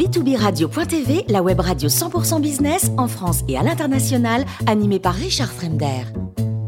B2B Radio.tv, la web radio 100% business en France et à l'international, animée par Richard Fremder.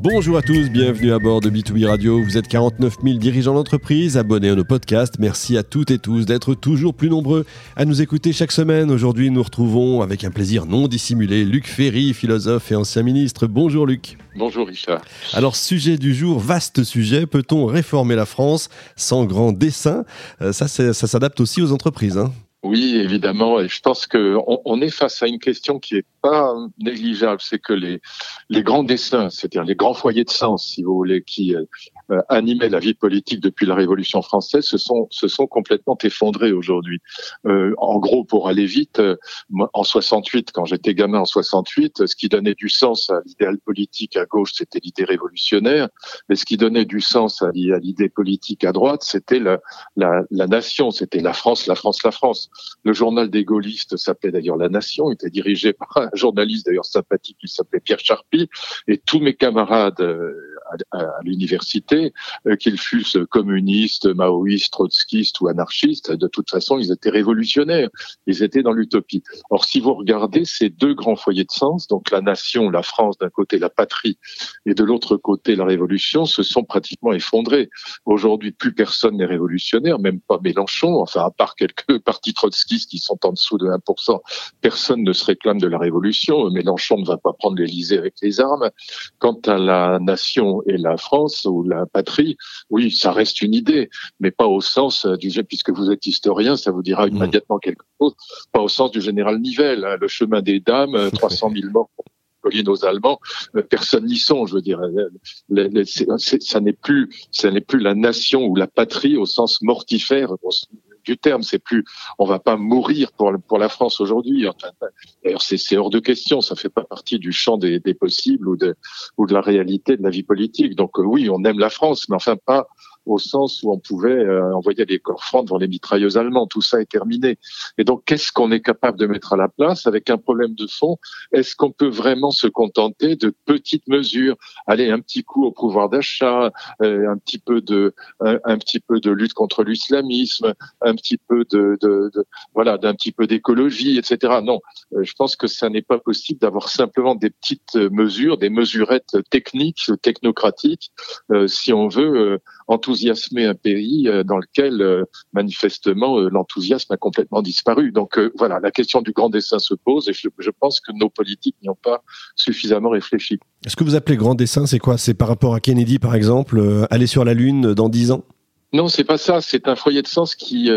Bonjour à tous, bienvenue à bord de B2B Radio. Vous êtes 49 000 dirigeants d'entreprise, abonnés à nos podcasts. Merci à toutes et tous d'être toujours plus nombreux à nous écouter chaque semaine. Aujourd'hui, nous retrouvons avec un plaisir non dissimulé Luc Ferry, philosophe et ancien ministre. Bonjour Luc. Bonjour Richard. Alors, sujet du jour, vaste sujet. Peut-on réformer la France sans grand dessein euh, Ça, ça s'adapte aussi aux entreprises. Hein oui, évidemment. Et je pense qu'on on est face à une question qui est pas négligeable. C'est que les, les grands dessins, c'est-à-dire les grands foyers de sens, si vous voulez, qui euh, euh, animaient la vie politique depuis la Révolution française, se sont, se sont complètement effondrés aujourd'hui. Euh, en gros, pour aller vite, moi, en 68, quand j'étais gamin en 68, ce qui donnait du sens à l'idéal politique à gauche, c'était l'idée révolutionnaire. Mais ce qui donnait du sens à l'idée politique à droite, c'était la, la, la nation, c'était la France, la France, la France. Le journal des gaullistes s'appelait d'ailleurs La Nation, était dirigé par un journaliste d'ailleurs sympathique qui s'appelait Pierre Charpie, et tous mes camarades euh, à, l'université, euh, qu'ils fussent communistes, maoïstes, trotskistes ou anarchistes, de toute façon, ils étaient révolutionnaires, ils étaient dans l'utopie. Or, si vous regardez ces deux grands foyers de sens, donc la nation, la France d'un côté, la patrie, et de l'autre côté, la révolution, se sont pratiquement effondrés. Aujourd'hui, plus personne n'est révolutionnaire, même pas Mélenchon, enfin, à part quelques partis trotskistes qui sont en dessous de 1%, personne ne se réclame de la révolution. Mélenchon ne va pas prendre l'Élysée avec les armes. Quant à la nation et la France ou la patrie, oui, ça reste une idée, mais pas au sens du puisque vous êtes historien, ça vous dira mmh. immédiatement quelque chose, pas au sens du général Nivelle, hein, le chemin des dames, 300 000 morts aux Allemands, euh, personne n'y songe. Je veux dire, ça n'est plus, ça n'est plus la nation ou la patrie au sens mortifère du terme. C'est plus, on va pas mourir pour la France aujourd'hui. D'ailleurs, c'est hors de question. Ça fait pas partie du champ des, possibles ou de ou de la réalité de la vie politique. Donc euh, oui, on aime la France, mais enfin pas au sens où on pouvait euh, envoyer des corps francs devant les mitrailleuses allemandes. Tout ça est terminé. Et donc, qu'est-ce qu'on est capable de mettre à la place avec un problème de fond? Est-ce qu'on peut vraiment se contenter de petites mesures? Aller un petit coup au pouvoir d'achat, euh, un petit peu de, un, petit peu de lutte contre l'islamisme, un petit peu de, de voilà, d'un petit peu d'écologie, etc. Non, euh, je pense que ça n'est pas possible d'avoir simplement des petites mesures, des mesurettes techniques, technocratiques, si on veut enthousiasmer un pays euh, dans lequel euh, manifestement euh, l'enthousiasme a complètement disparu. Donc voilà, la question du grand dessin se pose et je, je pense que nos politiques n'y ont pas suffisamment réfléchi. Est-ce que vous appelez grand dessin, c'est quoi? C'est par rapport à Kennedy par exemple, aller sur la Lune dans dix ans? Non, c'est pas ça. C'est un foyer de sens qui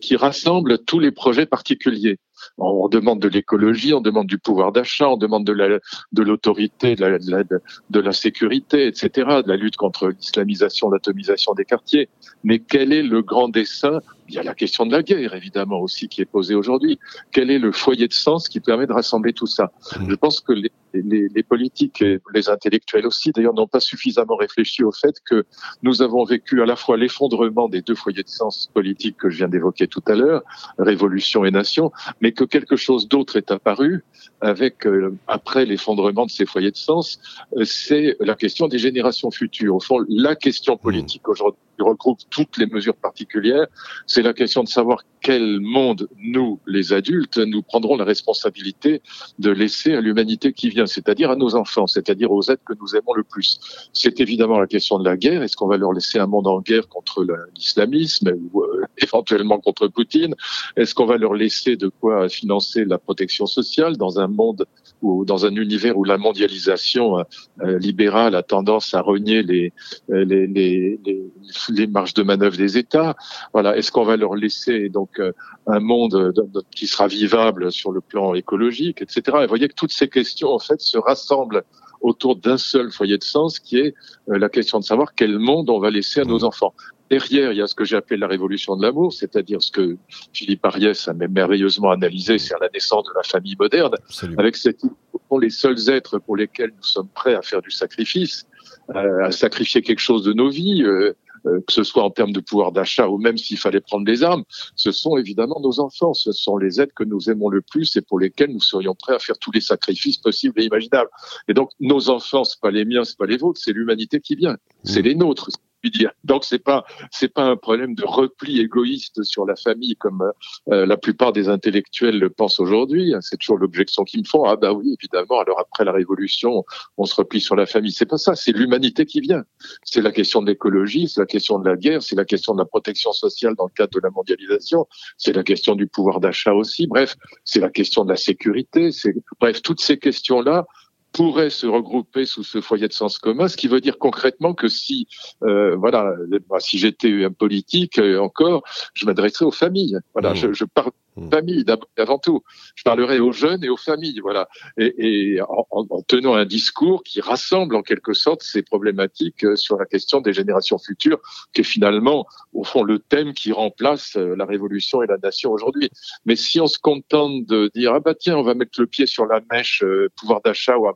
qui rassemble tous les projets particuliers. On demande de l'écologie, on demande du pouvoir d'achat, on demande de la, de l'autorité, de la, de, la, sécurité, etc., de la lutte contre l'islamisation, l'atomisation des quartiers. Mais quel est le grand dessein Il y a la question de la guerre, évidemment, aussi, qui est posée aujourd'hui. Quel est le foyer de sens qui permet de rassembler tout ça? Je pense que les, les, les, politiques et les intellectuels aussi, d'ailleurs, n'ont pas suffisamment réfléchi au fait que nous avons vécu à la fois l'effondrement des deux foyers de sens politiques que je viens d'évoquer tout à l'heure, révolution et nation, mais que quelque chose d'autre est apparu avec euh, après l'effondrement de ces foyers de sens, euh, c'est la question des générations futures. Au fond, la question politique aujourd'hui regroupe toutes les mesures particulières, c'est la question de savoir quel monde nous, les adultes, nous prendrons la responsabilité de laisser à l'humanité qui vient, c'est-à-dire à nos enfants, c'est-à-dire aux êtres que nous aimons le plus. C'est évidemment la question de la guerre. Est-ce qu'on va leur laisser un monde en guerre contre l'islamisme ou euh, éventuellement contre Poutine Est-ce qu'on va leur laisser de quoi financer la protection sociale dans un monde ou dans un univers où la mondialisation euh, libérale a tendance à renier les, euh, les, les, les, les marges de manœuvre des États? Voilà, est-ce qu'on va leur laisser donc euh, un monde qui sera vivable sur le plan écologique, etc. Et vous voyez que toutes ces questions en fait se rassemblent autour d'un seul foyer de sens, qui est la question de savoir quel monde on va laisser à nos enfants. Derrière, il y a ce que j'ai appelé la révolution de l'amour, c'est-à-dire ce que Philippe Ariès a merveilleusement analysé, c'est la naissance de la famille moderne, avec cette les seuls êtres pour lesquels nous sommes prêts à faire du sacrifice, euh, à sacrifier quelque chose de nos vies, euh, euh, que ce soit en termes de pouvoir d'achat ou même s'il fallait prendre des armes, ce sont évidemment nos enfants, ce sont les êtres que nous aimons le plus et pour lesquels nous serions prêts à faire tous les sacrifices possibles et imaginables. Et donc nos enfants, c'est pas les miens, c'est pas les vôtres, c'est l'humanité qui vient, c'est mmh. les nôtres Donc c'est pas c'est pas un problème de repli égoïste sur la famille comme euh, la plupart des intellectuels le pensent aujourd'hui. C'est toujours l'objection qu'ils me font. Ah bah oui, évidemment. Alors après la révolution, on se replie sur la famille. C'est pas ça. C'est l'humanité qui vient. C'est la question de l'écologie, c'est la question de la guerre, c'est la question de la protection sociale dans le cadre de la mondialisation, c'est la question du pouvoir d'achat aussi. Bref, c'est la question de la sécurité. C'est bref toutes ces questions là pourraient se regrouper sous ce foyer de sens commun, ce qui veut dire concrètement que si, euh, voilà, si j'étais un politique euh, encore, je m'adresserais aux familles. Voilà, mmh. je, je parle. Famille avant tout. Je parlerai aux jeunes et aux familles, voilà, et, en, en, tenant un discours qui rassemble en quelque sorte ces problématiques euh, sur la question des générations futures, qui est finalement au fond le thème qui remplace euh, la révolution et la nation aujourd'hui. Mais si on se contente de dire ah bah tiens on va mettre le pied sur la mèche euh, pouvoir d'achat, on va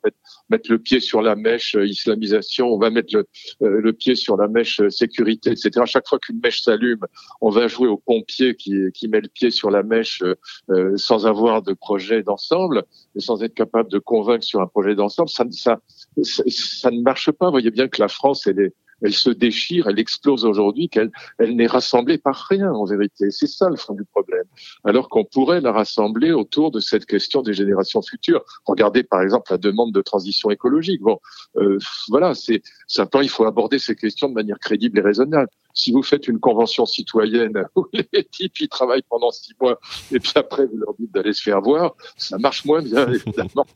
mettre, le pied sur la mèche islamisation, on va mettre le, pied sur la mèche sécurité, etc. À chaque fois qu'une mèche s'allume, on va jouer au pompier qui met le pied sur la mèche euh, euh, sans avoir de projet d'ensemble et sans être capable de convaincre sur un projet d'ensemble, ça, ne marche pas. Vous voyez bien que la France, elle se déchire, elle explose aujourd'hui, qu'elle elle, n'est rassemblée par rien en vérité. C'est ça le fond du problème. Alors qu'on pourrait la rassembler autour de cette question des générations futures. Regardez par exemple la demande de transition écologique. Bon, euh, voilà, c'est simplement il faut aborder ces questions de manière crédible et raisonnable si vous faites une convention citoyenne où les types ils travaillent pendant six mois et puis après vous leur dites d'aller se faire voir, ça marche moins bien évidemment.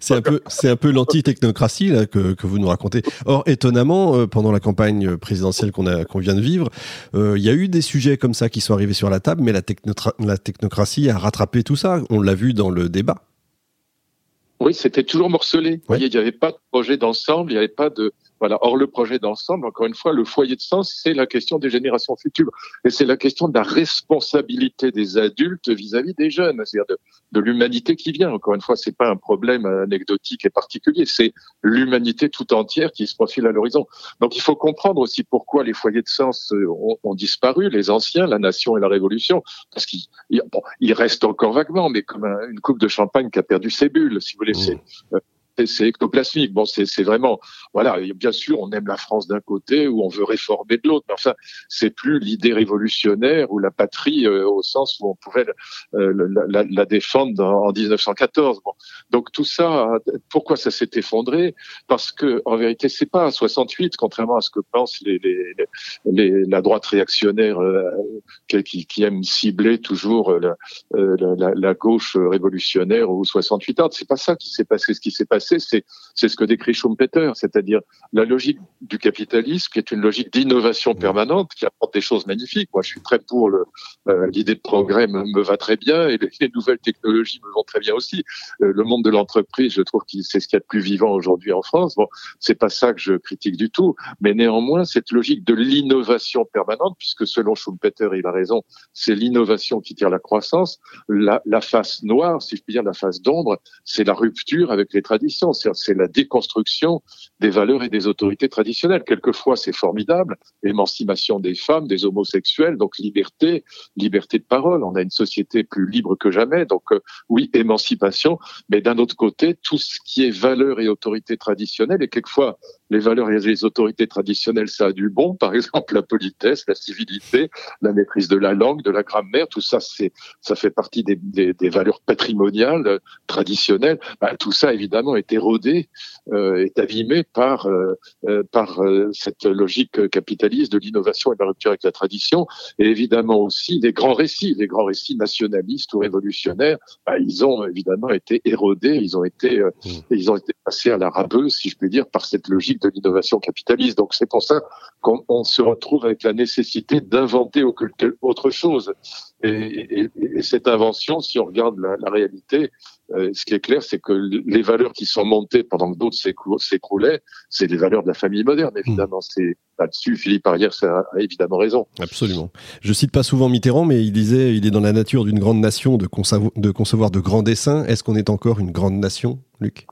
c'est un peu c'est un peu l'anti-technocratie là que, que vous nous racontez. Or étonnamment euh, pendant la campagne présidentielle qu'on a qu'on vient de vivre, euh, il y a eu des sujets comme ça qui sont arrivés sur la table, mais la, la technocratie a rattrapé tout ça. On l'a vu dans le débat. Oui, c'était toujours morcelé. Vous voyez, il n'y avait pas de projet d'ensemble, il n'y avait pas de, voilà. Or, le projet d'ensemble, encore une fois, le foyer de sens, c'est la question des générations futures. Et c'est la question de la responsabilité des adultes vis-à-vis des jeunes, c'est-à-dire de, l'humanité qui vient. Encore une fois, c'est pas un problème anecdotique et particulier, c'est l'humanité tout entière qui se profile à l'horizon. Donc, il faut comprendre aussi pourquoi les foyers de sens euh, ont, disparu, les anciens, la nation et la révolution, parce qu'ils bon, restent encore vaguement, mais comme une coupe de champagne qui a perdu ses bulles, si vous voulez. Euh, c'est ectoplasmique. Bon, c'est vraiment, voilà, bien sûr, on aime la France d'un côté ou on veut réformer de l'autre, mais enfin, c'est plus l'idée révolutionnaire ou la patrie euh, au sens où on pouvait euh, la, défendre en, 1914. Bon. Donc tout ça, pourquoi ça s'est effondré? Parce que en vérité, c'est pas 68, contrairement à ce que les la droite réactionnaire euh, qui, aime cibler toujours la, la, gauche révolutionnaire ou 68 ans. C'est pas ça qui s'est passé c'est ce que décrit Schumpeter, c'est-à-dire la logique du capitalisme, qui est une logique d'innovation permanente, qui apporte des choses magnifiques. Moi, je suis très pour euh, l'idée de progrès me, va très bien et les, nouvelles technologies me vont très bien aussi. Euh, le monde de l'entreprise, je trouve que c'est ce qu'il y a de plus vivant aujourd'hui en France. Bon, c'est pas ça que je critique du tout, mais néanmoins, cette logique de l'innovation permanente, puisque selon Schumpeter, il a raison, c'est l'innovation qui tire la croissance. La, la face noire, si je puis dire, la face d'ombre, c'est la rupture avec les traditions c'est la déconstruction des valeurs et des autorités traditionnelles. Quelquefois, c'est formidable, émancipation des femmes, des homosexuels, donc liberté, liberté de parole. On a une société plus libre que jamais, donc euh, oui, émancipation. Mais d'un autre côté, tout ce qui est valeurs et autorités traditionnelles, et quelquefois les valeurs et les autorités traditionnelles, ça a du bon. Par exemple, la politesse, la civilité, la maîtrise de la langue, de la grammaire, tout ça, c'est, ça fait partie des, des, des valeurs patrimoniales euh, traditionnelles. Bah, tout ça, évidemment, est érodé, euh, est abîmé par euh, par euh, cette logique capitaliste de l'innovation et de la rupture avec la tradition. Et évidemment aussi les grands récits, les grands récits nationalistes ou révolutionnaires, bah, ils ont évidemment été érodés, ils ont été, mmh. ils ont été passés à la rabeuse, si je puis dire, par cette logique de l'innovation capitaliste. Donc c'est pour ça qu'on se retrouve avec la nécessité d'inventer autre chose. Et, cette invention, si on regarde la, réalité, euh, ce qui est clair, c'est que les valeurs qui sont montées pendant que d'autres s'écroulaient, c'est les valeurs de la famille moderne, évidemment. Hmm. C'est là-dessus, Philippe Arrière a, a évidemment raison. Absolument. Je cite pas souvent Mitterrand, mais il disait, il est dans la nature d'une grande nation de, de concevoir de grands dessins. Est-ce qu'on est encore une grande nation, Luc?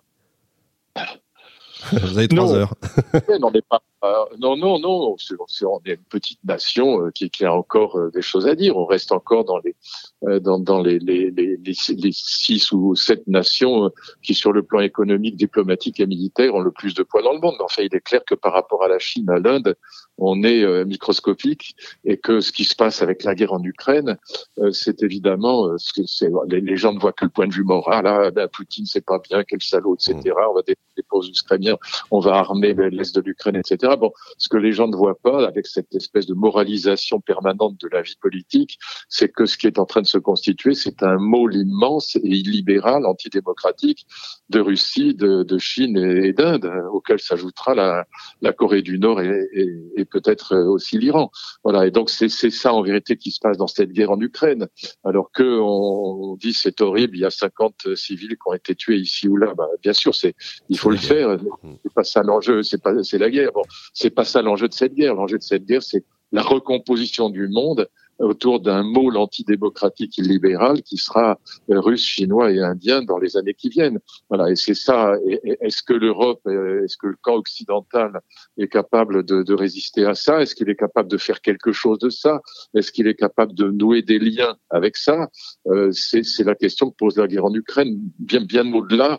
Vous avez trois heures. non, pas, euh, non, non, non. on est une petite nation euh, qui, a encore euh, des choses à dire. On reste encore dans les les, six ou sept nations qui, sur le plan économique, diplomatique et militaire, ont le plus de poids dans le monde. Enfin, il est clair que par rapport à la Chine, à l'Inde, on est euh, microscopique et que ce qui se passe avec la guerre en Ukraine, euh, c'est évidemment euh, ce que. Les, gens ne voient que le point de vue moral. Ah, ben, Poutine, c'est pas bien, quel salaud, etc. On va déposer les Ukrainiens, on va armer l'est de l'Ukraine, etc. Bon, ce que les gens ne voient pas avec cette espèce de moralisation permanente de la vie politique, c'est que ce qui est en train de se constituer, c'est un môle immense et illibéral, antidémocratique de Russie, de, de Chine et, d'Inde, auquel s'ajoutera la, la Corée du Nord et, et et peut-être euh, aussi l'Iran. Voilà. Et donc c'est ça en vérité qui se passe dans cette guerre en Ukraine. Alors que on dit c'est horrible, il y a 50 civils qui ont été tués ici ou là. Bah, bien sûr, c'est il faut le faire. C'est pas ça l'enjeu. C'est pas c'est la guerre. Bon, c'est pas ça l'enjeu de cette guerre. L'enjeu de cette guerre, c'est la recomposition du monde autour d'un môle antidémocratique et libéral qui sera euh, russe, chinois et indien dans les années qui viennent. Voilà, et c'est ça. Est-ce que l'Europe, euh, est-ce que le camp occidental est capable de, de résister à ça? Est-ce qu'il est capable de faire quelque chose de ça? Est-ce qu'il est capable de nouer des liens avec ça? Euh, C'est la question que pose la guerre en Ukraine, bien bien au-delà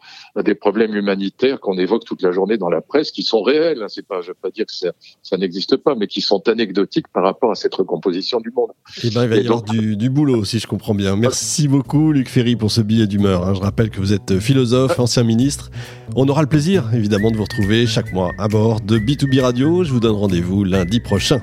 des problèmes humanitaires qu'on évoque toute la journée dans la presse, qui sont réels. Hein, c'est pas, je veux pas dire que ça n'existe pas, mais qui sont anecdotiques par rapport à cette recomposition du monde. Eh ben, il va y avoir du, du, boulot, si je comprends bien. Merci beaucoup, Luc Ferry, pour ce billet d'humeur. Hein. Je rappelle que vous êtes philosophe, ancien ministre. On aura le plaisir, évidemment, de vous retrouver chaque mois à bord de B2B Radio. Je vous donne rendez-vous lundi prochain.